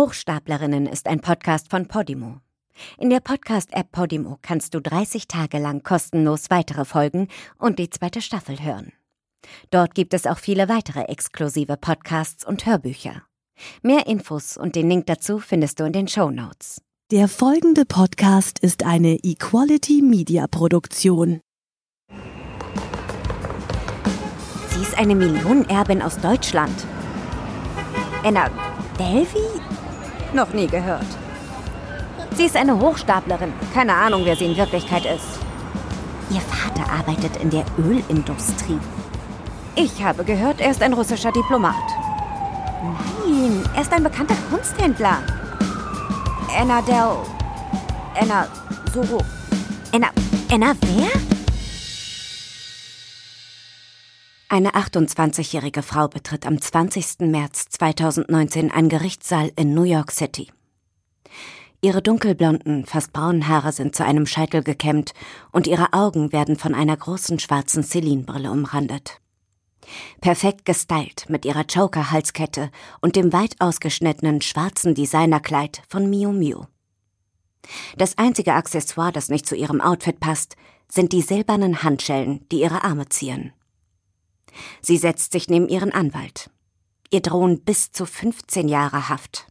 Hochstaplerinnen ist ein Podcast von Podimo. In der Podcast-App Podimo kannst du 30 Tage lang kostenlos weitere Folgen und die zweite Staffel hören. Dort gibt es auch viele weitere exklusive Podcasts und Hörbücher. Mehr Infos und den Link dazu findest du in den Show Notes. Der folgende Podcast ist eine Equality Media Produktion. Sie ist eine Millionenerbin aus Deutschland. Anna Delvey? Noch nie gehört. Sie ist eine Hochstaplerin. Keine Ahnung, wer sie in Wirklichkeit ist. Ihr Vater arbeitet in der Ölindustrie. Ich habe gehört, er ist ein russischer Diplomat. Nein, er ist ein bekannter Kunsthändler. Anna Del... Anna Soro... Anna... Anna wer? Eine 28-jährige Frau betritt am 20. März 2019 einen Gerichtssaal in New York City. Ihre dunkelblonden, fast braunen Haare sind zu einem Scheitel gekämmt und ihre Augen werden von einer großen schwarzen Celine-Brille umrandet. Perfekt gestylt mit ihrer Joker-Halskette und dem weit ausgeschnittenen schwarzen Designerkleid von Miu Miu. Das einzige Accessoire, das nicht zu ihrem Outfit passt, sind die silbernen Handschellen, die ihre Arme zieren. Sie setzt sich neben ihren Anwalt. Ihr drohen bis zu 15 Jahre Haft.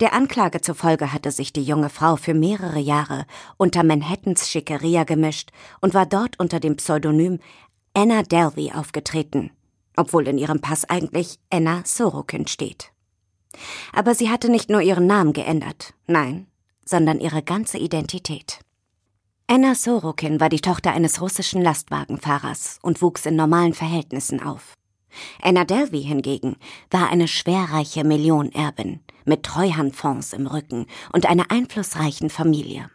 Der Anklage zufolge hatte sich die junge Frau für mehrere Jahre unter Manhattans Schickeria gemischt und war dort unter dem Pseudonym Anna Delvey aufgetreten, obwohl in ihrem Pass eigentlich Anna Sorokin steht. Aber sie hatte nicht nur ihren Namen geändert, nein, sondern ihre ganze Identität. Anna Sorokin war die Tochter eines russischen Lastwagenfahrers und wuchs in normalen Verhältnissen auf. Anna Delvey hingegen war eine schwerreiche Millionenerbin mit Treuhandfonds im Rücken und einer einflussreichen Familie.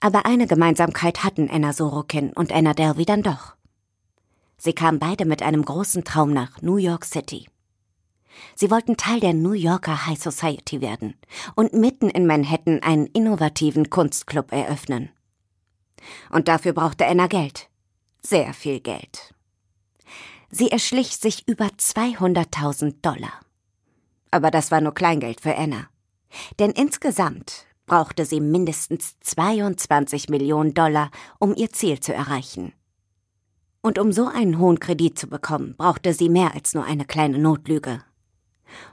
Aber eine Gemeinsamkeit hatten Anna Sorokin und Anna Delvey dann doch. Sie kamen beide mit einem großen Traum nach New York City. Sie wollten Teil der New Yorker High Society werden und mitten in Manhattan einen innovativen Kunstclub eröffnen. Und dafür brauchte Anna Geld. Sehr viel Geld. Sie erschlich sich über 200.000 Dollar. Aber das war nur Kleingeld für Anna. Denn insgesamt brauchte sie mindestens 22 Millionen Dollar, um ihr Ziel zu erreichen. Und um so einen hohen Kredit zu bekommen, brauchte sie mehr als nur eine kleine Notlüge.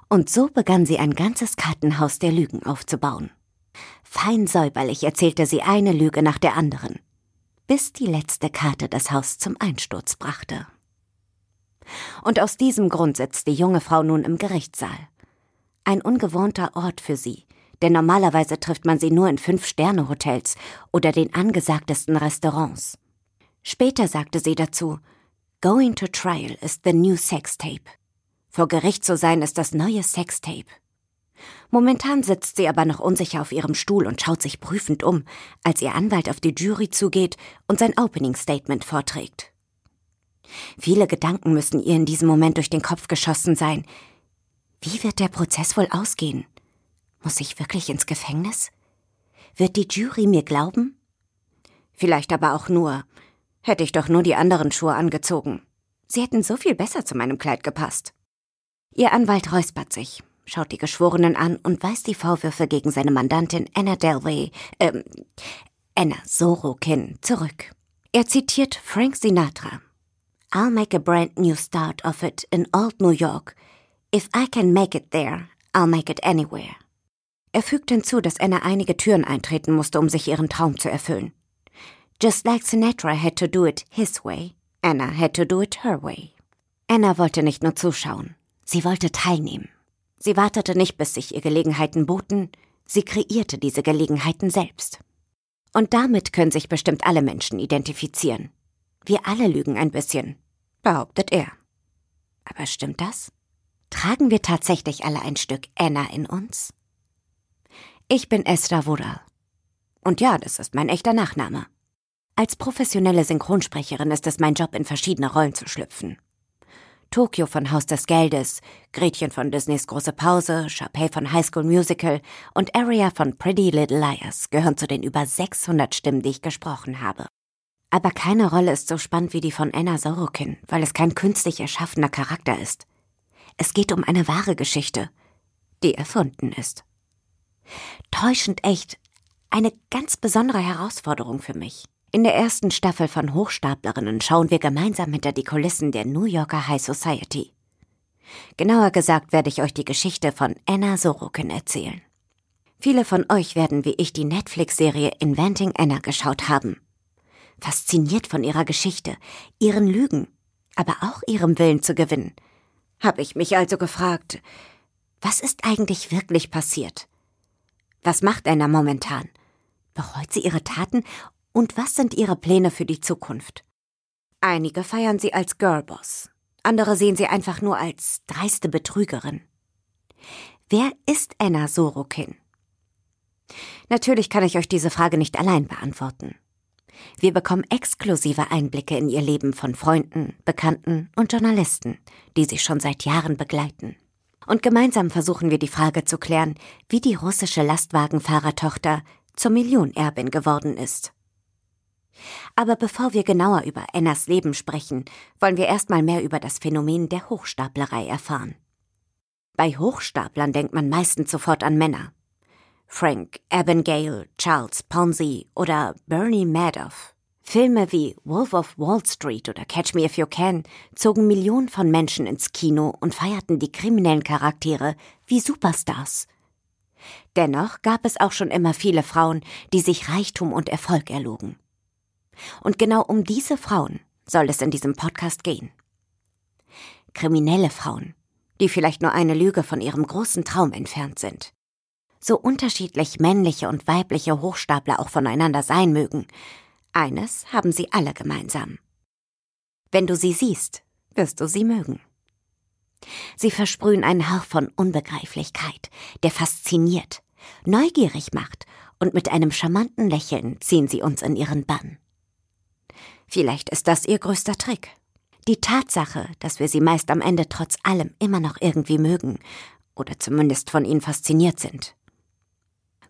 Und so begann sie ein ganzes Kartenhaus der Lügen aufzubauen. Fein säuberlich erzählte sie eine Lüge nach der anderen, bis die letzte Karte das Haus zum Einsturz brachte. Und aus diesem Grund sitzt die junge Frau nun im Gerichtssaal. Ein ungewohnter Ort für sie, denn normalerweise trifft man sie nur in Fünf-Sterne-Hotels oder den angesagtesten Restaurants. Später sagte sie dazu, Going to trial is the new sextape. Vor Gericht zu sein ist das neue Sextape. Momentan sitzt sie aber noch unsicher auf ihrem Stuhl und schaut sich prüfend um, als ihr Anwalt auf die Jury zugeht und sein Opening Statement vorträgt. Viele Gedanken müssen ihr in diesem Moment durch den Kopf geschossen sein. Wie wird der Prozess wohl ausgehen? Muss ich wirklich ins Gefängnis? Wird die Jury mir glauben? Vielleicht aber auch nur, Hätte ich doch nur die anderen Schuhe angezogen. Sie hätten so viel besser zu meinem Kleid gepasst. Ihr Anwalt räuspert sich, schaut die Geschworenen an und weist die Vorwürfe gegen seine Mandantin Anna Delvey, ähm, Anna Sorokin zurück. Er zitiert Frank Sinatra. I'll make a brand new start of it in old New York. If I can make it there, I'll make it anywhere. Er fügt hinzu, dass Anna einige Türen eintreten musste, um sich ihren Traum zu erfüllen. Just like Sinatra had to do it his way, Anna had to do it her way. Anna wollte nicht nur zuschauen, sie wollte teilnehmen. Sie wartete nicht, bis sich ihr Gelegenheiten boten, sie kreierte diese Gelegenheiten selbst. Und damit können sich bestimmt alle Menschen identifizieren. Wir alle lügen ein bisschen, behauptet er. Aber stimmt das? Tragen wir tatsächlich alle ein Stück Anna in uns? Ich bin Esther Wural. Und ja, das ist mein echter Nachname. Als professionelle Synchronsprecherin ist es mein Job, in verschiedene Rollen zu schlüpfen. Tokio von Haus des Geldes, Gretchen von Disneys Große Pause, Sharpay von High School Musical und Aria von Pretty Little Liars gehören zu den über 600 Stimmen, die ich gesprochen habe. Aber keine Rolle ist so spannend wie die von Anna Sorokin, weil es kein künstlich erschaffener Charakter ist. Es geht um eine wahre Geschichte. die erfunden ist. Täuschend echt, eine ganz besondere Herausforderung für mich. In der ersten Staffel von Hochstaplerinnen schauen wir gemeinsam hinter die Kulissen der New Yorker High Society. Genauer gesagt werde ich euch die Geschichte von Anna Sorokin erzählen. Viele von euch werden wie ich die Netflix-Serie Inventing Anna geschaut haben. Fasziniert von ihrer Geschichte, ihren Lügen, aber auch ihrem Willen zu gewinnen, habe ich mich also gefragt, was ist eigentlich wirklich passiert? Was macht Anna momentan? Bereut sie ihre Taten und was sind ihre Pläne für die Zukunft? Einige feiern sie als Girlboss, andere sehen sie einfach nur als dreiste Betrügerin. Wer ist Anna Sorokin? Natürlich kann ich euch diese Frage nicht allein beantworten. Wir bekommen exklusive Einblicke in ihr Leben von Freunden, Bekannten und Journalisten, die sie schon seit Jahren begleiten. Und gemeinsam versuchen wir die Frage zu klären, wie die russische Lastwagenfahrertochter zur Millionerbin geworden ist. Aber bevor wir genauer über Annas Leben sprechen, wollen wir erstmal mehr über das Phänomen der Hochstaplerei erfahren. Bei Hochstaplern denkt man meistens sofort an Männer. Frank Abagnale, Charles Ponzi oder Bernie Madoff. Filme wie Wolf of Wall Street oder Catch Me If You Can zogen Millionen von Menschen ins Kino und feierten die kriminellen Charaktere wie Superstars. Dennoch gab es auch schon immer viele Frauen, die sich Reichtum und Erfolg erlogen. Und genau um diese Frauen soll es in diesem Podcast gehen. Kriminelle Frauen, die vielleicht nur eine Lüge von ihrem großen Traum entfernt sind. So unterschiedlich männliche und weibliche Hochstapler auch voneinander sein mögen, eines haben sie alle gemeinsam. Wenn du sie siehst, wirst du sie mögen. Sie versprühen einen Hauch von Unbegreiflichkeit, der fasziniert, neugierig macht, und mit einem charmanten Lächeln ziehen sie uns in ihren Bann. Vielleicht ist das ihr größter Trick. Die Tatsache, dass wir sie meist am Ende trotz allem immer noch irgendwie mögen oder zumindest von ihnen fasziniert sind.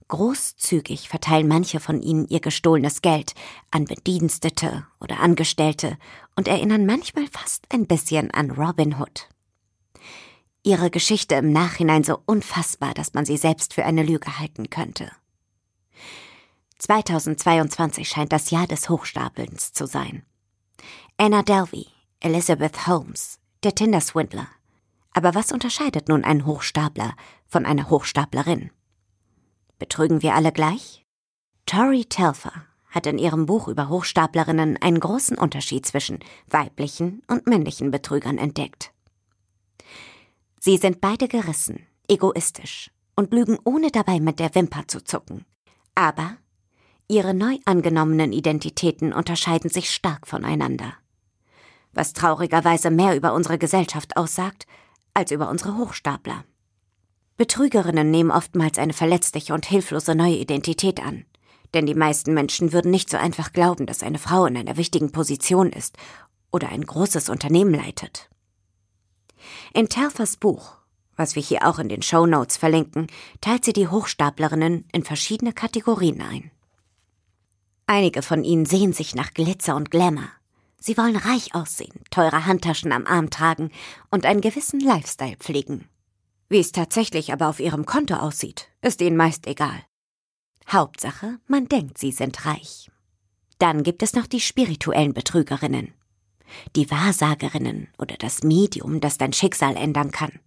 Großzügig verteilen manche von ihnen ihr gestohlenes Geld an Bedienstete oder Angestellte und erinnern manchmal fast ein bisschen an Robin Hood. Ihre Geschichte im Nachhinein so unfassbar, dass man sie selbst für eine Lüge halten könnte. 2022 scheint das Jahr des Hochstapelns zu sein. Anna Delvey, Elizabeth Holmes, der Tinder-Swindler. Aber was unterscheidet nun einen Hochstapler von einer Hochstaplerin? Betrügen wir alle gleich? Tori Telfer hat in ihrem Buch über Hochstaplerinnen einen großen Unterschied zwischen weiblichen und männlichen Betrügern entdeckt. Sie sind beide gerissen, egoistisch und lügen ohne dabei mit der Wimper zu zucken. Aber Ihre neu angenommenen Identitäten unterscheiden sich stark voneinander. Was traurigerweise mehr über unsere Gesellschaft aussagt, als über unsere Hochstapler. Betrügerinnen nehmen oftmals eine verletzliche und hilflose neue Identität an. Denn die meisten Menschen würden nicht so einfach glauben, dass eine Frau in einer wichtigen Position ist oder ein großes Unternehmen leitet. In Telfers Buch, was wir hier auch in den Show Notes verlinken, teilt sie die Hochstaplerinnen in verschiedene Kategorien ein. Einige von ihnen sehen sich nach Glitzer und Glamour. Sie wollen reich aussehen, teure Handtaschen am Arm tragen und einen gewissen Lifestyle pflegen. Wie es tatsächlich aber auf ihrem Konto aussieht, ist ihnen meist egal. Hauptsache, man denkt, sie sind reich. Dann gibt es noch die spirituellen Betrügerinnen. Die Wahrsagerinnen oder das Medium, das dein Schicksal ändern kann.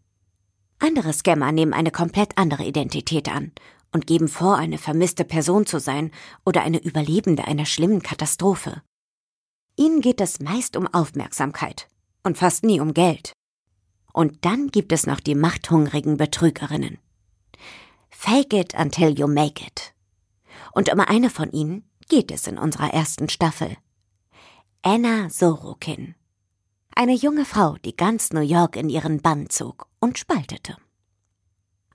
Andere Scammer nehmen eine komplett andere Identität an und geben vor, eine vermisste Person zu sein oder eine Überlebende einer schlimmen Katastrophe. Ihnen geht es meist um Aufmerksamkeit und fast nie um Geld. Und dann gibt es noch die machthungrigen Betrügerinnen. Fake it until you make it. Und um eine von ihnen geht es in unserer ersten Staffel. Anna Sorokin. Eine junge Frau, die ganz New York in ihren Bann zog und spaltete.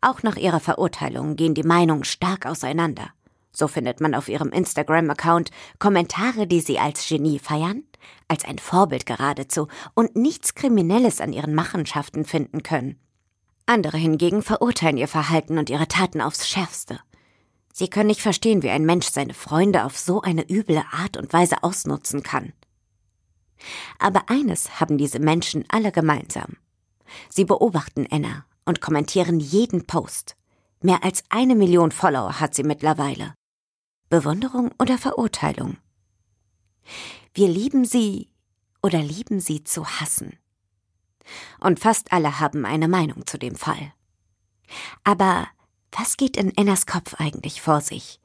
Auch nach ihrer Verurteilung gehen die Meinungen stark auseinander. So findet man auf ihrem Instagram-Account Kommentare, die sie als Genie feiern, als ein Vorbild geradezu und nichts Kriminelles an ihren Machenschaften finden können. Andere hingegen verurteilen ihr Verhalten und ihre Taten aufs Schärfste. Sie können nicht verstehen, wie ein Mensch seine Freunde auf so eine üble Art und Weise ausnutzen kann. Aber eines haben diese Menschen alle gemeinsam. Sie beobachten Anna und kommentieren jeden Post. Mehr als eine Million Follower hat sie mittlerweile. Bewunderung oder Verurteilung? Wir lieben sie oder lieben sie zu hassen. Und fast alle haben eine Meinung zu dem Fall. Aber was geht in Ennas Kopf eigentlich vor sich?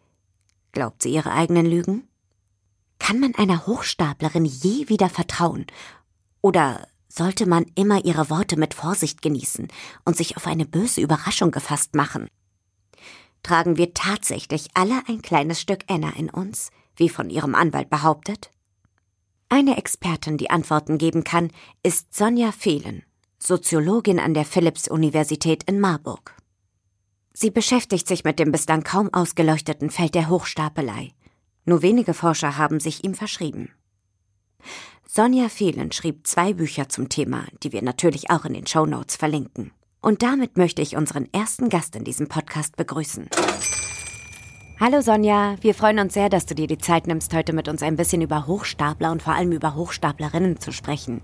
Glaubt sie ihre eigenen Lügen? Kann man einer Hochstaplerin je wieder vertrauen? Oder sollte man immer ihre Worte mit Vorsicht genießen und sich auf eine böse Überraschung gefasst machen? Tragen wir tatsächlich alle ein kleines Stück Enna in uns, wie von ihrem Anwalt behauptet? Eine Expertin, die Antworten geben kann, ist Sonja Fehlen, Soziologin an der Philipps-Universität in Marburg. Sie beschäftigt sich mit dem bislang kaum ausgeleuchteten Feld der Hochstapelei. Nur wenige Forscher haben sich ihm verschrieben. Sonja Fehlen schrieb zwei Bücher zum Thema, die wir natürlich auch in den Show Notes verlinken. Und damit möchte ich unseren ersten Gast in diesem Podcast begrüßen. Hallo Sonja, wir freuen uns sehr, dass du dir die Zeit nimmst, heute mit uns ein bisschen über Hochstapler und vor allem über Hochstaplerinnen zu sprechen.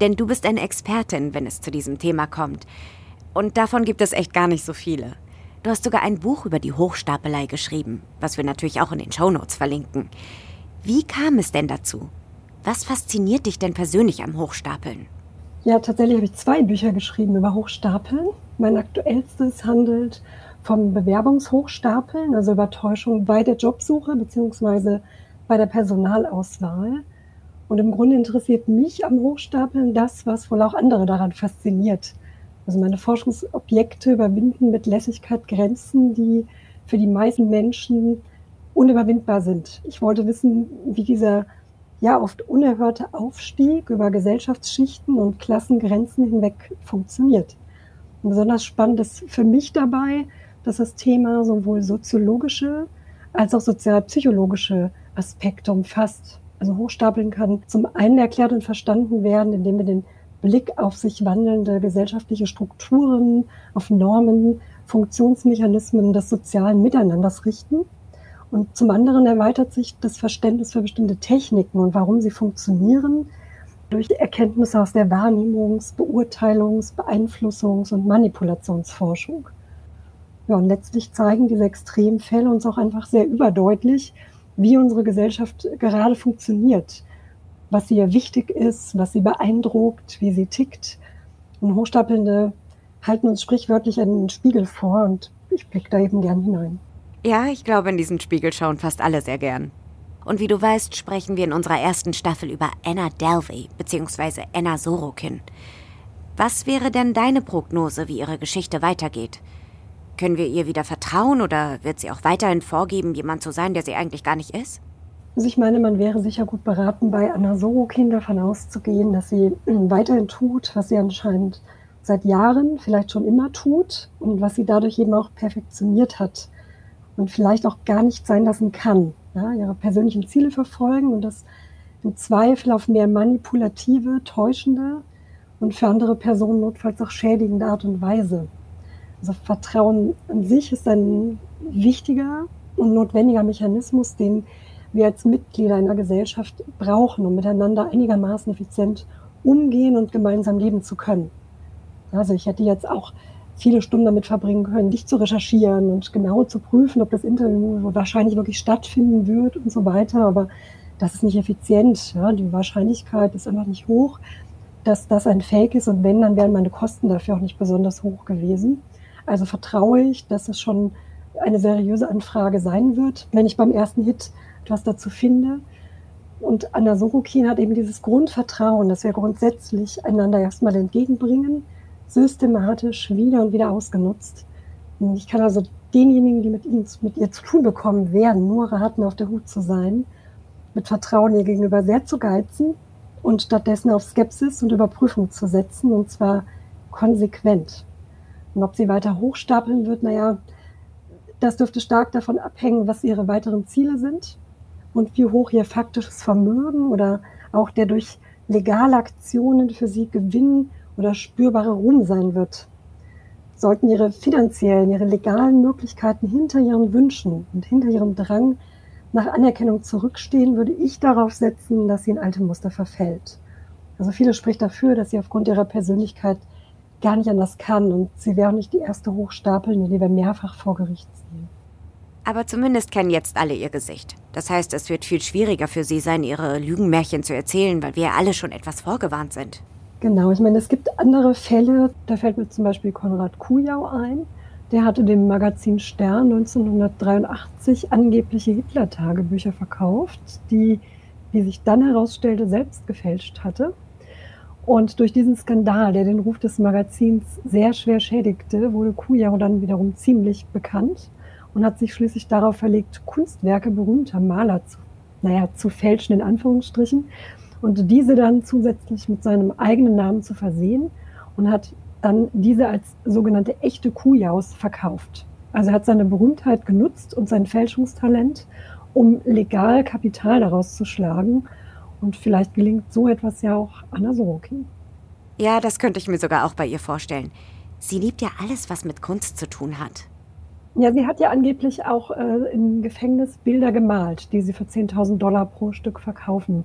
Denn du bist eine Expertin, wenn es zu diesem Thema kommt. Und davon gibt es echt gar nicht so viele. Du hast sogar ein Buch über die Hochstapelei geschrieben, was wir natürlich auch in den Shownotes verlinken. Wie kam es denn dazu? Was fasziniert dich denn persönlich am Hochstapeln? Ja, tatsächlich habe ich zwei Bücher geschrieben über Hochstapeln. Mein aktuellstes handelt vom Bewerbungshochstapeln, also über Täuschung bei der Jobsuche bzw. bei der Personalauswahl. Und im Grunde interessiert mich am Hochstapeln das, was wohl auch andere daran fasziniert. Also meine Forschungsobjekte überwinden mit Lässigkeit Grenzen, die für die meisten Menschen unüberwindbar sind. Ich wollte wissen, wie dieser ja oft unerhörte Aufstieg über Gesellschaftsschichten und Klassengrenzen hinweg funktioniert. Und besonders spannend ist für mich dabei, dass das Thema sowohl soziologische als auch sozialpsychologische Aspekte umfasst. Also hochstapeln kann zum einen erklärt und verstanden werden, indem wir den Blick auf sich wandelnde gesellschaftliche Strukturen, auf Normen, Funktionsmechanismen des sozialen Miteinanders richten. Und zum anderen erweitert sich das Verständnis für bestimmte Techniken und warum sie funktionieren durch Erkenntnisse aus der Wahrnehmungs-, Beurteilungs-, Beeinflussungs- und Manipulationsforschung. Ja, und letztlich zeigen diese Extremfälle uns auch einfach sehr überdeutlich, wie unsere Gesellschaft gerade funktioniert was ihr wichtig ist, was sie beeindruckt, wie sie tickt. Und Hochstapelnde halten uns sprichwörtlich einen Spiegel vor und ich blicke da eben gern hinein. Ja, ich glaube, in diesen Spiegel schauen fast alle sehr gern. Und wie du weißt, sprechen wir in unserer ersten Staffel über Anna Delvey bzw. Anna Sorokin. Was wäre denn deine Prognose, wie ihre Geschichte weitergeht? Können wir ihr wieder vertrauen oder wird sie auch weiterhin vorgeben, jemand zu sein, der sie eigentlich gar nicht ist? Also ich meine, man wäre sicher gut beraten, bei Anna Sorokin davon auszugehen, dass sie weiterhin tut, was sie anscheinend seit Jahren, vielleicht schon immer tut und was sie dadurch eben auch perfektioniert hat und vielleicht auch gar nicht sein lassen kann. Ja, ihre persönlichen Ziele verfolgen und das im Zweifel auf mehr manipulative, täuschende und für andere Personen notfalls auch schädigende Art und Weise. Also Vertrauen an sich ist ein wichtiger und notwendiger Mechanismus, den wir als Mitglieder einer Gesellschaft brauchen, um miteinander einigermaßen effizient umgehen und gemeinsam leben zu können. Also ich hätte jetzt auch viele Stunden damit verbringen können, dich zu recherchieren und genau zu prüfen, ob das Interview wahrscheinlich wirklich stattfinden wird und so weiter. Aber das ist nicht effizient. Ja? Die Wahrscheinlichkeit ist einfach nicht hoch, dass das ein Fake ist. Und wenn, dann wären meine Kosten dafür auch nicht besonders hoch gewesen. Also vertraue ich, dass es schon eine seriöse Anfrage sein wird. Wenn ich beim ersten Hit etwas dazu finde. Und Anna Sorokin hat eben dieses Grundvertrauen, das wir grundsätzlich einander erstmal entgegenbringen, systematisch wieder und wieder ausgenutzt. Und ich kann also denjenigen, die mit, ihnen, mit ihr zu tun bekommen werden, nur raten, auf der Hut zu sein, mit Vertrauen ihr gegenüber sehr zu geizen und stattdessen auf Skepsis und Überprüfung zu setzen, und zwar konsequent. Und ob sie weiter hochstapeln wird, naja, das dürfte stark davon abhängen, was ihre weiteren Ziele sind und wie hoch ihr faktisches Vermögen oder auch der durch legale Aktionen für sie Gewinn oder spürbare Ruhm sein wird. Sollten ihre finanziellen, ihre legalen Möglichkeiten hinter ihren Wünschen und hinter ihrem Drang nach Anerkennung zurückstehen, würde ich darauf setzen, dass sie in alte Muster verfällt. Also viele spricht dafür, dass sie aufgrund ihrer Persönlichkeit gar nicht anders kann. Und sie wäre nicht die erste Hochstapelnde, die wir mehrfach vor Gericht sehen. Aber zumindest kennen jetzt alle ihr Gesicht. Das heißt, es wird viel schwieriger für sie sein, ihre Lügenmärchen zu erzählen, weil wir alle schon etwas vorgewarnt sind. Genau, ich meine, es gibt andere Fälle. Da fällt mir zum Beispiel Konrad Kujau ein. Der hatte dem Magazin Stern 1983 angebliche Hitler-Tagebücher verkauft, die, wie sich dann herausstellte, selbst gefälscht hatte. Und durch diesen Skandal, der den Ruf des Magazins sehr schwer schädigte, wurde Kujau dann wiederum ziemlich bekannt und hat sich schließlich darauf verlegt, Kunstwerke berühmter Maler zu, naja, zu fälschen, in Anführungsstrichen, und diese dann zusätzlich mit seinem eigenen Namen zu versehen und hat dann diese als sogenannte echte Kujaus verkauft. Also er hat seine Berühmtheit genutzt und sein Fälschungstalent, um legal Kapital daraus zu schlagen und vielleicht gelingt so etwas ja auch Anna Sorokin. Ja, das könnte ich mir sogar auch bei ihr vorstellen. Sie liebt ja alles, was mit Kunst zu tun hat. Ja, sie hat ja angeblich auch äh, im Gefängnis Bilder gemalt, die sie für 10.000 Dollar pro Stück verkaufen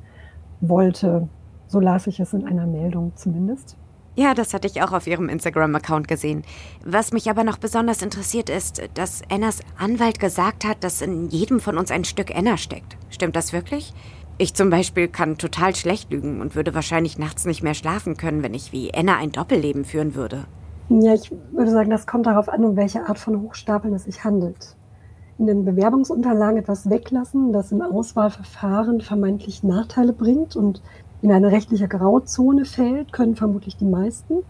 wollte. So las ich es in einer Meldung zumindest. Ja, das hatte ich auch auf ihrem Instagram-Account gesehen. Was mich aber noch besonders interessiert ist, dass Annas Anwalt gesagt hat, dass in jedem von uns ein Stück Anna steckt. Stimmt das wirklich? Ich zum Beispiel kann total schlecht lügen und würde wahrscheinlich nachts nicht mehr schlafen können, wenn ich wie Anna ein Doppelleben führen würde. Ja, ich würde sagen, das kommt darauf an, um welche Art von Hochstapeln es sich handelt. In den Bewerbungsunterlagen etwas weglassen, das im Auswahlverfahren vermeintlich Nachteile bringt und in eine rechtliche Grauzone fällt, können vermutlich die meisten.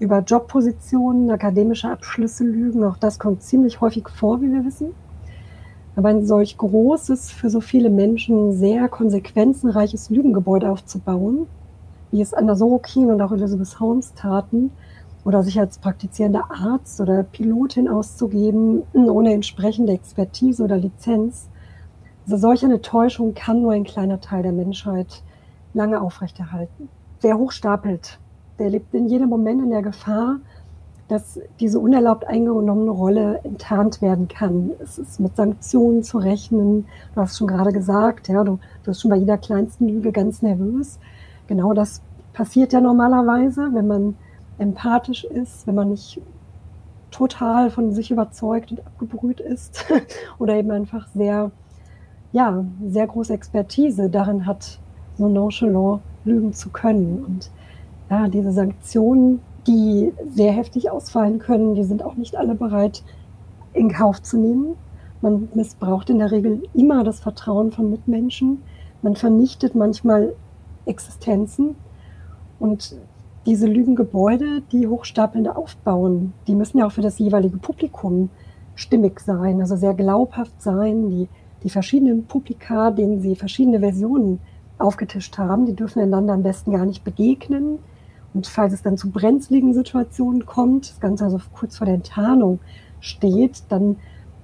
Über Jobpositionen, akademische Abschlüsse lügen, auch das kommt ziemlich häufig vor, wie wir wissen. Aber ein solch großes, für so viele Menschen sehr konsequenzenreiches Lügengebäude aufzubauen, wie es Anna Sorokin und auch Elizabeth Holmes taten, oder sich als praktizierender Arzt oder Pilotin auszugeben, ohne entsprechende Expertise oder Lizenz. Also solch eine Täuschung kann nur ein kleiner Teil der Menschheit lange aufrechterhalten. Wer hochstapelt, der lebt in jedem Moment in der Gefahr, dass diese unerlaubt eingenommene Rolle enttarnt werden kann. Es ist mit Sanktionen zu rechnen. Du hast schon gerade gesagt, ja, du bist schon bei jeder kleinsten Lüge ganz nervös. Genau das passiert ja normalerweise, wenn man empathisch ist, wenn man nicht total von sich überzeugt und abgebrüht ist oder eben einfach sehr, ja, sehr große Expertise darin hat, so nonchalant lügen zu können. Und ja, diese Sanktionen die sehr heftig ausfallen können. Die sind auch nicht alle bereit in Kauf zu nehmen. Man missbraucht in der Regel immer das Vertrauen von Mitmenschen. Man vernichtet manchmal Existenzen. Und diese Lügengebäude, die Hochstapelnde aufbauen, die müssen ja auch für das jeweilige Publikum stimmig sein, also sehr glaubhaft sein. Die, die verschiedenen Publika, denen sie verschiedene Versionen aufgetischt haben, die dürfen einander am besten gar nicht begegnen. Und falls es dann zu brenzligen Situationen kommt, das Ganze also kurz vor der Enttarnung steht, dann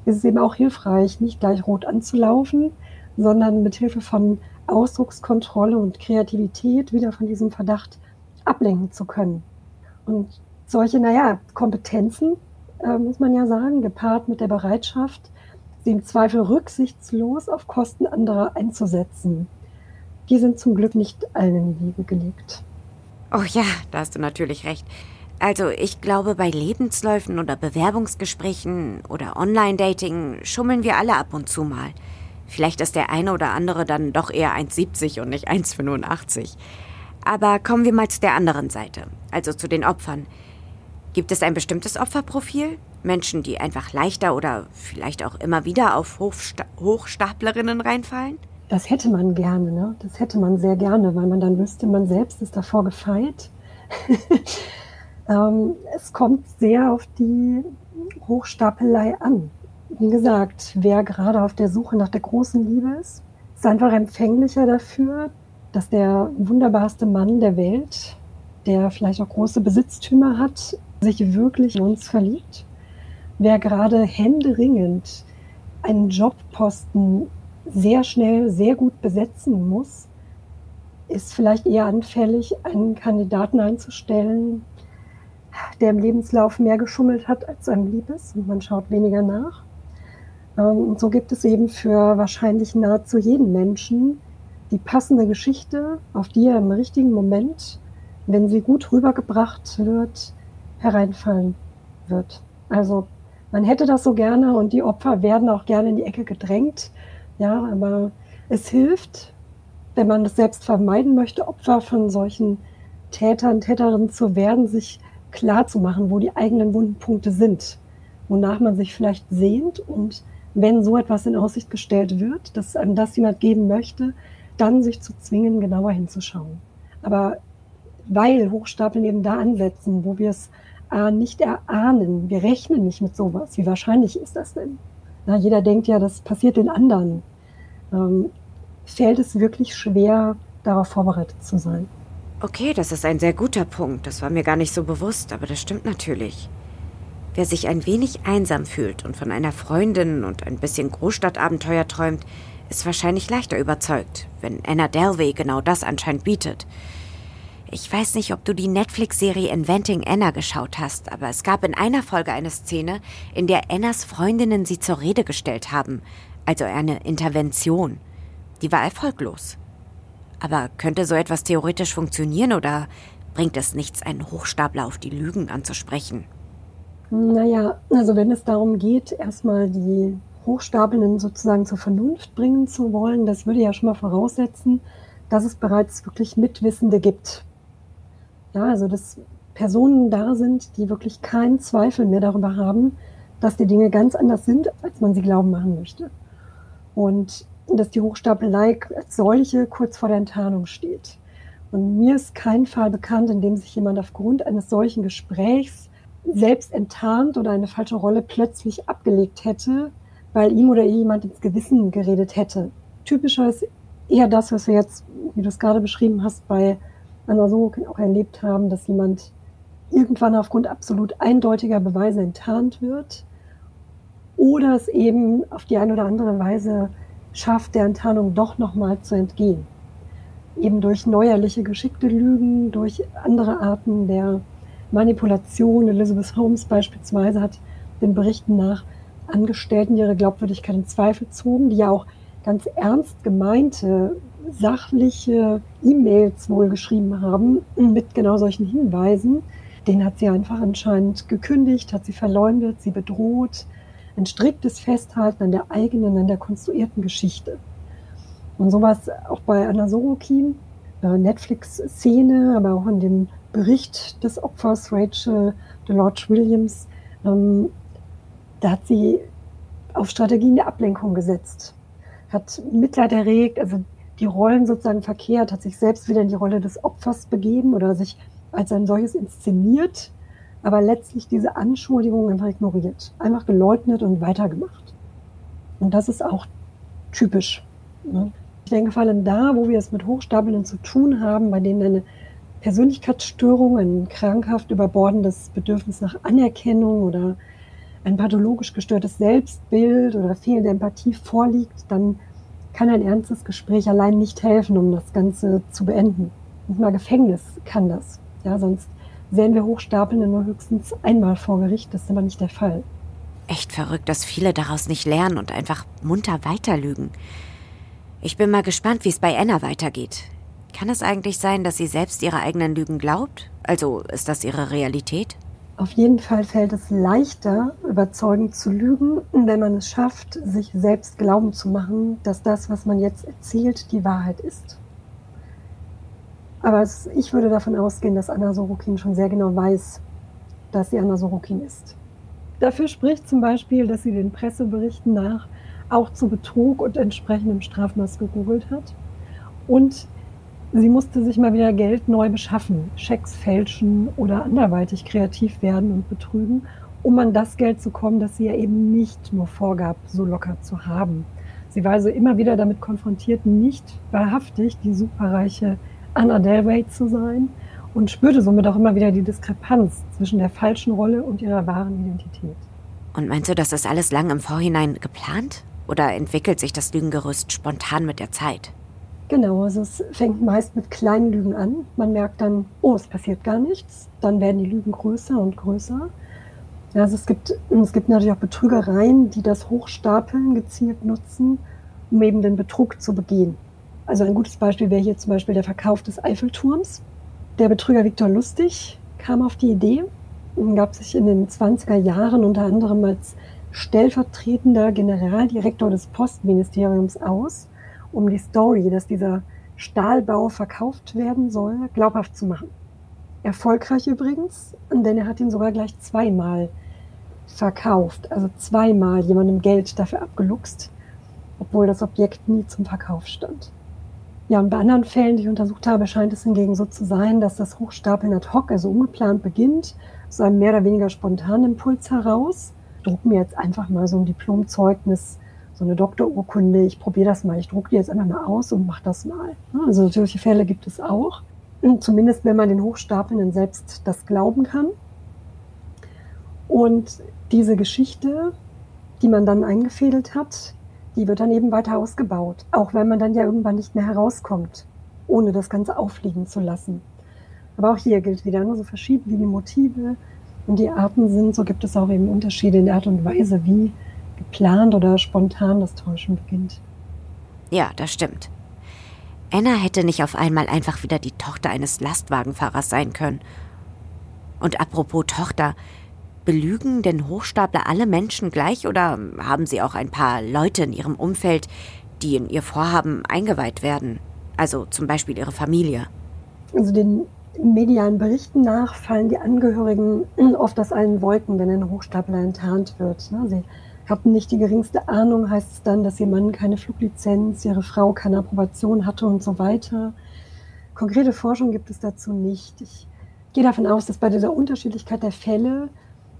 ist es eben auch hilfreich, nicht gleich rot anzulaufen, sondern mit Hilfe von Ausdruckskontrolle und Kreativität wieder von diesem Verdacht ablenken zu können. Und solche, naja, Kompetenzen, äh, muss man ja sagen, gepaart mit der Bereitschaft, sie im Zweifel rücksichtslos auf Kosten anderer einzusetzen, die sind zum Glück nicht allen in die Wiege gelegt. Oh ja, da hast du natürlich recht. Also ich glaube, bei Lebensläufen oder Bewerbungsgesprächen oder Online-Dating schummeln wir alle ab und zu mal. Vielleicht ist der eine oder andere dann doch eher 1,70 und nicht 1,85. Aber kommen wir mal zu der anderen Seite, also zu den Opfern. Gibt es ein bestimmtes Opferprofil? Menschen, die einfach leichter oder vielleicht auch immer wieder auf Hochsta Hochstaplerinnen reinfallen? Das hätte man gerne, ne? Das hätte man sehr gerne, weil man dann wüsste, man selbst ist davor gefeit. ähm, es kommt sehr auf die Hochstapelei an. Wie gesagt, wer gerade auf der Suche nach der großen Liebe ist, ist einfach empfänglicher dafür, dass der wunderbarste Mann der Welt, der vielleicht auch große Besitztümer hat, sich wirklich in uns verliebt. Wer gerade händeringend einen Jobposten sehr schnell, sehr gut besetzen muss, ist vielleicht eher anfällig, einen Kandidaten einzustellen, der im Lebenslauf mehr geschummelt hat, als einem lieb ist und man schaut weniger nach. Ähm, und so gibt es eben für wahrscheinlich nahezu jeden Menschen die passende Geschichte, auf die er im richtigen Moment, wenn sie gut rübergebracht wird, hereinfallen wird. Also man hätte das so gerne und die Opfer werden auch gerne in die Ecke gedrängt. Ja, aber es hilft, wenn man das selbst vermeiden möchte, Opfer von solchen Tätern, Täterinnen zu werden, sich klar zu machen, wo die eigenen Wundpunkte sind, wonach man sich vielleicht sehnt und wenn so etwas in Aussicht gestellt wird, dass einem das jemand geben möchte, dann sich zu zwingen, genauer hinzuschauen. Aber weil Hochstapeln eben da ansetzen, wo wir es äh, nicht erahnen, wir rechnen nicht mit sowas. Wie wahrscheinlich ist das denn? Na, jeder denkt ja, das passiert den anderen. Ähm, fällt es wirklich schwer, darauf vorbereitet zu sein. Okay, das ist ein sehr guter Punkt. Das war mir gar nicht so bewusst, aber das stimmt natürlich. Wer sich ein wenig einsam fühlt und von einer Freundin und ein bisschen Großstadtabenteuer träumt, ist wahrscheinlich leichter überzeugt, wenn Anna Delvey genau das anscheinend bietet. Ich weiß nicht, ob du die Netflix-Serie Inventing Anna geschaut hast, aber es gab in einer Folge eine Szene, in der Annas Freundinnen sie zur Rede gestellt haben, also eine Intervention. Die war erfolglos. Aber könnte so etwas theoretisch funktionieren oder bringt es nichts, einen Hochstapler auf die Lügen anzusprechen? Naja, also wenn es darum geht, erstmal die Hochstapelnden sozusagen zur Vernunft bringen zu wollen, das würde ja schon mal voraussetzen, dass es bereits wirklich Mitwissende gibt. Ja, also dass Personen da sind, die wirklich keinen Zweifel mehr darüber haben, dass die Dinge ganz anders sind, als man sie glauben machen möchte. Und dass die Hochstapelei als solche kurz vor der Enttarnung steht. Und mir ist kein Fall bekannt, in dem sich jemand aufgrund eines solchen Gesprächs selbst enttarnt oder eine falsche Rolle plötzlich abgelegt hätte, weil ihm oder ihr jemand ins Gewissen geredet hätte. Typischer ist eher das, was wir jetzt, wie du es gerade beschrieben hast, bei Anna Sorokin auch erlebt haben, dass jemand irgendwann aufgrund absolut eindeutiger Beweise enttarnt wird oder es eben auf die eine oder andere Weise schafft, der Enttarnung doch nochmal zu entgehen. Eben durch neuerliche geschickte Lügen, durch andere Arten der Manipulation. Elizabeth Holmes beispielsweise hat den Berichten nach Angestellten ihre Glaubwürdigkeit in Zweifel gezogen, die ja auch ganz ernst gemeinte, sachliche E-Mails wohl geschrieben haben mit genau solchen Hinweisen. Den hat sie einfach anscheinend gekündigt, hat sie verleumdet, sie bedroht. Ein striktes Festhalten an der eigenen, an der konstruierten Geschichte. Und sowas auch bei Anna Sorokin, Netflix-Szene, aber auch in dem Bericht des Opfers Rachel DeLodge Williams, ähm, da hat sie auf Strategien der Ablenkung gesetzt, hat Mitleid erregt, also die Rollen sozusagen verkehrt, hat sich selbst wieder in die Rolle des Opfers begeben oder sich als ein solches inszeniert, aber letztlich diese Anschuldigungen einfach ignoriert, einfach geleugnet und weitergemacht. Und das ist auch typisch. Ne? Ich denke, vor allem da, wo wir es mit Hochstapelnden zu tun haben, bei denen eine Persönlichkeitsstörung, ein krankhaft überbordendes Bedürfnis nach Anerkennung oder ein pathologisch gestörtes Selbstbild oder fehlende Empathie vorliegt, dann kann ein ernstes Gespräch allein nicht helfen, um das Ganze zu beenden. Nicht mal Gefängnis kann das. Ja, sonst sehen wir Hochstapelnde nur höchstens einmal vor Gericht. Das ist aber nicht der Fall. Echt verrückt, dass viele daraus nicht lernen und einfach munter weiterlügen. Ich bin mal gespannt, wie es bei Anna weitergeht. Kann es eigentlich sein, dass sie selbst ihre eigenen Lügen glaubt? Also ist das ihre Realität? Auf jeden Fall fällt es leichter, überzeugend zu lügen, wenn man es schafft, sich selbst glauben zu machen, dass das, was man jetzt erzählt, die Wahrheit ist. Aber es, ich würde davon ausgehen, dass Anna Sorokin schon sehr genau weiß, dass sie Anna Sorokin ist. Dafür spricht zum Beispiel, dass sie den Presseberichten nach auch zu Betrug und entsprechendem Strafmaß gegoogelt hat und Sie musste sich mal wieder Geld neu beschaffen, Schecks fälschen oder anderweitig kreativ werden und betrügen, um an das Geld zu kommen, das sie ja eben nicht nur vorgab, so locker zu haben. Sie war also immer wieder damit konfrontiert, nicht wahrhaftig die superreiche Anna Delvey zu sein und spürte somit auch immer wieder die Diskrepanz zwischen der falschen Rolle und ihrer wahren Identität. Und meinst du, das ist alles lang im Vorhinein geplant? Oder entwickelt sich das Lügengerüst spontan mit der Zeit? Genau, also es fängt meist mit kleinen Lügen an. Man merkt dann, oh, es passiert gar nichts. Dann werden die Lügen größer und größer. Also es gibt, es gibt natürlich auch Betrügereien, die das Hochstapeln gezielt nutzen, um eben den Betrug zu begehen. Also ein gutes Beispiel wäre hier zum Beispiel der Verkauf des Eiffelturms. Der Betrüger Viktor Lustig kam auf die Idee, gab sich in den 20er Jahren unter anderem als stellvertretender Generaldirektor des Postministeriums aus, um die Story, dass dieser Stahlbau verkauft werden soll, glaubhaft zu machen. Erfolgreich übrigens, denn er hat ihn sogar gleich zweimal verkauft, also zweimal jemandem Geld dafür abgeluchst, obwohl das Objekt nie zum Verkauf stand. Ja, und bei anderen Fällen, die ich untersucht habe, scheint es hingegen so zu sein, dass das Hochstapeln ad hoc, also ungeplant beginnt, aus einem mehr oder weniger spontanen Impuls heraus. Ich drucke mir jetzt einfach mal so ein Diplomzeugnis, so eine Doktorurkunde, ich probiere das mal, ich drucke die jetzt einfach mal aus und mache das mal. Also solche Fälle gibt es auch. Zumindest wenn man den Hochstapelnden selbst das glauben kann. Und diese Geschichte, die man dann eingefädelt hat, die wird dann eben weiter ausgebaut, auch wenn man dann ja irgendwann nicht mehr herauskommt, ohne das Ganze auffliegen zu lassen. Aber auch hier gilt wieder, nur so verschieden wie die Motive und die Arten sind, so gibt es auch eben Unterschiede in der Art und Weise, wie geplant oder spontan das Täuschen beginnt. Ja, das stimmt. Anna hätte nicht auf einmal einfach wieder die Tochter eines Lastwagenfahrers sein können. Und apropos Tochter, Belügen denn Hochstapler alle Menschen gleich oder haben sie auch ein paar Leute in ihrem Umfeld, die in ihr Vorhaben eingeweiht werden? Also zum Beispiel ihre Familie. Also den medialen Berichten nach fallen die Angehörigen oft aus allen Wolken, wenn ein Hochstapler enttarnt wird. Ne? Sie hatten nicht die geringste Ahnung, heißt es dann, dass ihr Mann keine Fluglizenz, ihre Frau keine Approbation hatte und so weiter. Konkrete Forschung gibt es dazu nicht. Ich gehe davon aus, dass bei dieser Unterschiedlichkeit der Fälle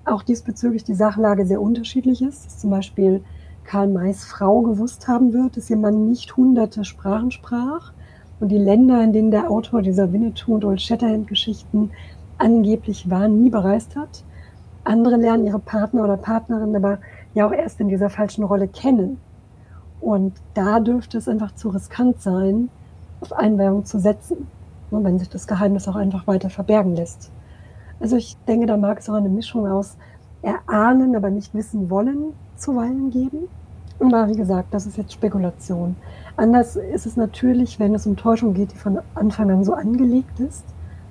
auch diesbezüglich die Sachlage sehr unterschiedlich ist. Dass zum Beispiel Karl Mays Frau gewusst haben wird, dass ihr Mann nicht hunderte Sprachen sprach und die Länder, in denen der Autor dieser Winnetou und Old Shatterhand-Geschichten angeblich war, nie bereist hat. Andere lernen ihre Partner oder Partnerin aber ja auch erst in dieser falschen Rolle kennen. Und da dürfte es einfach zu riskant sein, auf Einweihung zu setzen, wenn sich das Geheimnis auch einfach weiter verbergen lässt. Also ich denke, da mag es auch eine Mischung aus erahnen, aber nicht wissen wollen zuweilen geben. Aber wie gesagt, das ist jetzt Spekulation. Anders ist es natürlich, wenn es um Täuschung geht, die von Anfang an so angelegt ist,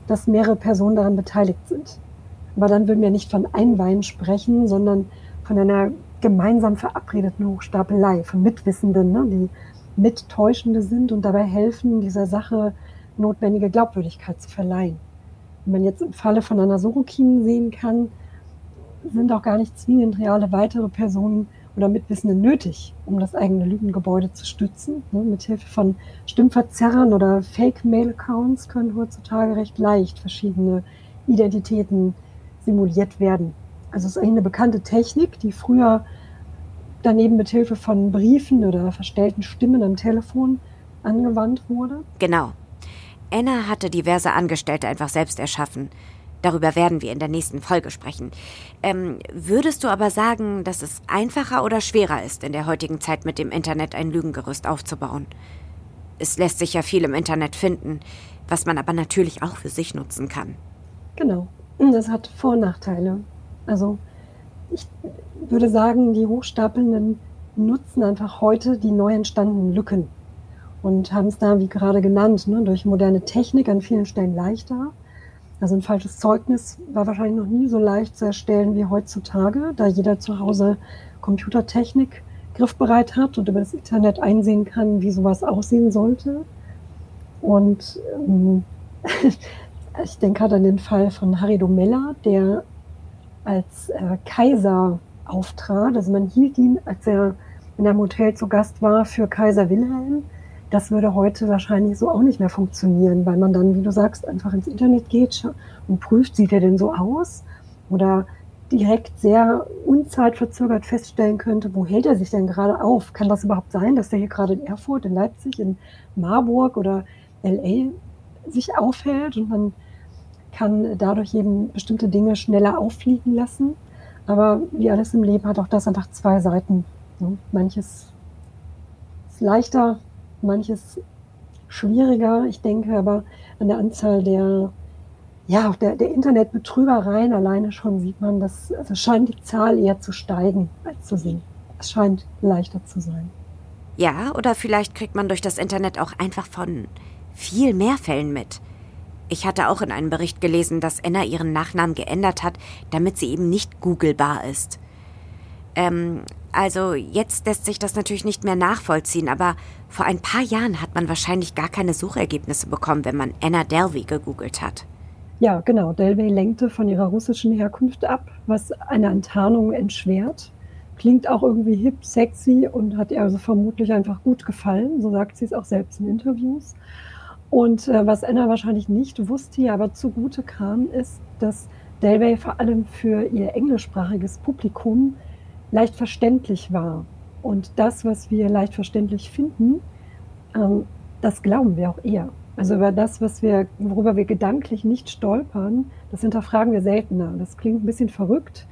dass mehrere Personen daran beteiligt sind. Aber dann würden wir nicht von Einweihen sprechen, sondern von einer gemeinsam verabredeten Hochstapelei, von Mitwissenden, ne, die Mittäuschende sind und dabei helfen, dieser Sache notwendige Glaubwürdigkeit zu verleihen wie man jetzt im Falle von einer Sorokin sehen kann, sind auch gar nicht zwingend reale weitere Personen oder Mitwissende nötig, um das eigene Lügengebäude zu stützen. Ne, Mithilfe von Stimmverzerrern oder Fake-Mail-Accounts können heutzutage recht leicht verschiedene Identitäten simuliert werden. Also es ist eigentlich eine bekannte Technik, die früher daneben mithilfe von Briefen oder verstellten Stimmen am Telefon angewandt wurde. Genau. Anna hatte diverse Angestellte einfach selbst erschaffen. Darüber werden wir in der nächsten Folge sprechen. Ähm, würdest du aber sagen, dass es einfacher oder schwerer ist, in der heutigen Zeit mit dem Internet ein Lügengerüst aufzubauen? Es lässt sich ja viel im Internet finden, was man aber natürlich auch für sich nutzen kann. Genau. Das hat Vor- und Nachteile. Also ich würde sagen, die Hochstapelnden nutzen einfach heute die neu entstandenen Lücken und haben es da, wie gerade genannt, ne, durch moderne Technik an vielen Stellen leichter. Also ein falsches Zeugnis war wahrscheinlich noch nie so leicht zu erstellen wie heutzutage, da jeder zu Hause Computertechnik griffbereit hat und über das Internet einsehen kann, wie sowas aussehen sollte. Und ähm, ich denke gerade an den Fall von Harry Domella, der als äh, Kaiser auftrat. Also man hielt ihn, als er in einem Hotel zu Gast war, für Kaiser Wilhelm das würde heute wahrscheinlich so auch nicht mehr funktionieren, weil man dann, wie du sagst, einfach ins Internet geht und prüft, sieht er denn so aus? Oder direkt sehr unzeitverzögert feststellen könnte, wo hält er sich denn gerade auf? Kann das überhaupt sein, dass der hier gerade in Erfurt, in Leipzig, in Marburg oder LA sich aufhält und man kann dadurch eben bestimmte Dinge schneller auffliegen lassen. Aber wie alles im Leben hat auch das einfach zwei Seiten. Manches ist leichter, manches schwieriger. Ich denke aber an der Anzahl der, ja, der, der Internetbetrügereien alleine schon sieht man, dass also scheint die Zahl eher zu steigen als zu sinken. Es scheint leichter zu sein. Ja, oder vielleicht kriegt man durch das Internet auch einfach von viel mehr Fällen mit. Ich hatte auch in einem Bericht gelesen, dass Anna ihren Nachnamen geändert hat, damit sie eben nicht googelbar ist. Ähm, also jetzt lässt sich das natürlich nicht mehr nachvollziehen, aber vor ein paar Jahren hat man wahrscheinlich gar keine Suchergebnisse bekommen, wenn man Anna Delvey gegoogelt hat. Ja, genau. Delvey lenkte von ihrer russischen Herkunft ab, was eine Enttarnung entschwert. Klingt auch irgendwie hip, sexy und hat ihr also vermutlich einfach gut gefallen. So sagt sie es auch selbst in Interviews. Und äh, was Anna wahrscheinlich nicht wusste, aber zugute kam, ist, dass Delvey vor allem für ihr englischsprachiges Publikum leicht verständlich war. Und das, was wir leicht verständlich finden, ähm, das glauben wir auch eher. Also über das, was wir, worüber wir gedanklich nicht stolpern, das hinterfragen wir seltener. Das klingt ein bisschen verrückt,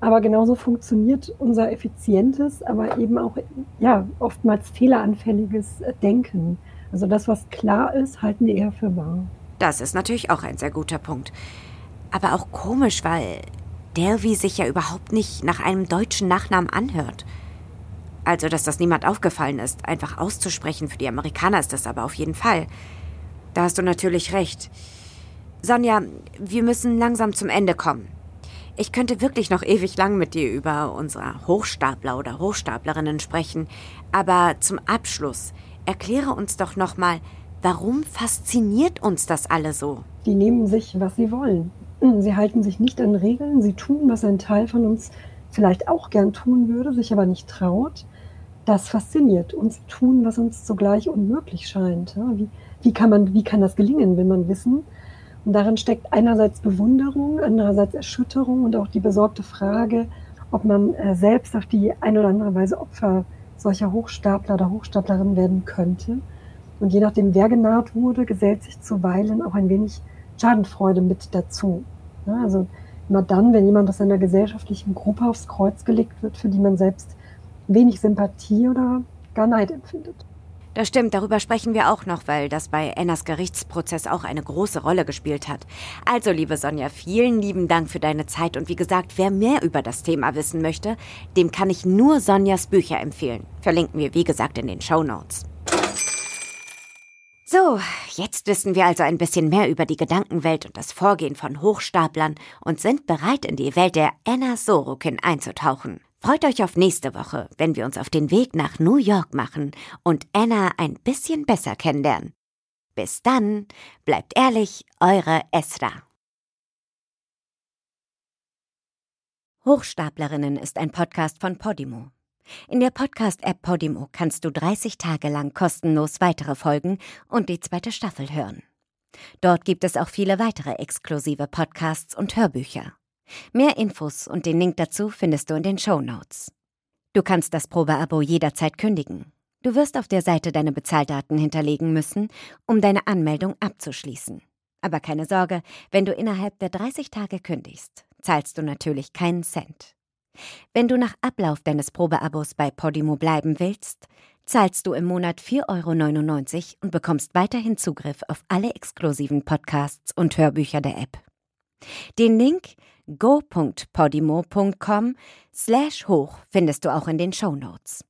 aber genauso funktioniert unser effizientes, aber eben auch ja, oftmals fehleranfälliges Denken. Also das, was klar ist, halten wir eher für wahr. Das ist natürlich auch ein sehr guter Punkt. Aber auch komisch, weil Delvey sich ja überhaupt nicht nach einem deutschen Nachnamen anhört. Also, dass das niemand aufgefallen ist, einfach auszusprechen, für die Amerikaner ist das aber auf jeden Fall. Da hast du natürlich recht. Sonja, wir müssen langsam zum Ende kommen. Ich könnte wirklich noch ewig lang mit dir über unsere Hochstapler oder Hochstaplerinnen sprechen, aber zum Abschluss erkläre uns doch nochmal, warum fasziniert uns das alle so? Die nehmen sich, was sie wollen. Sie halten sich nicht an Regeln, sie tun, was ein Teil von uns vielleicht auch gern tun würde, sich aber nicht traut. Das fasziniert. Und sie tun, was uns zugleich unmöglich scheint. Wie, wie, kann man, wie kann das gelingen, will man wissen. Und darin steckt einerseits Bewunderung, andererseits Erschütterung und auch die besorgte Frage, ob man äh, selbst auf die eine oder andere Weise Opfer solcher Hochstapler oder Hochstaplerin werden könnte. Und je nachdem, wer genaht wurde, gesellt sich zuweilen auch ein wenig Schadenfreude mit dazu. Also immer dann, wenn jemand aus einer gesellschaftlichen Gruppe aufs Kreuz gelegt wird, für die man selbst wenig Sympathie oder gar Neid empfindet. Das stimmt, darüber sprechen wir auch noch, weil das bei Annas Gerichtsprozess auch eine große Rolle gespielt hat. Also, liebe Sonja, vielen lieben Dank für deine Zeit und wie gesagt, wer mehr über das Thema wissen möchte, dem kann ich nur Sonjas Bücher empfehlen. Verlinken wir, wie gesagt, in den Show Notes. So, jetzt wissen wir also ein bisschen mehr über die Gedankenwelt und das Vorgehen von Hochstaplern und sind bereit, in die Welt der Anna Sorokin einzutauchen. Freut euch auf nächste Woche, wenn wir uns auf den Weg nach New York machen und Anna ein bisschen besser kennenlernen. Bis dann, bleibt ehrlich, eure Esra. Hochstaplerinnen ist ein Podcast von Podimo. In der Podcast-App Podimo kannst du 30 Tage lang kostenlos weitere Folgen und die zweite Staffel hören. Dort gibt es auch viele weitere exklusive Podcasts und Hörbücher. Mehr Infos und den Link dazu findest du in den Show Notes. Du kannst das Probeabo jederzeit kündigen. Du wirst auf der Seite deine Bezahldaten hinterlegen müssen, um deine Anmeldung abzuschließen. Aber keine Sorge, wenn du innerhalb der 30 Tage kündigst, zahlst du natürlich keinen Cent. Wenn du nach Ablauf deines Probeabos bei Podimo bleiben willst, zahlst du im Monat 4,99 Euro und bekommst weiterhin Zugriff auf alle exklusiven Podcasts und Hörbücher der App. Den Link go.podimo.com slash hoch findest du auch in den Show Notes.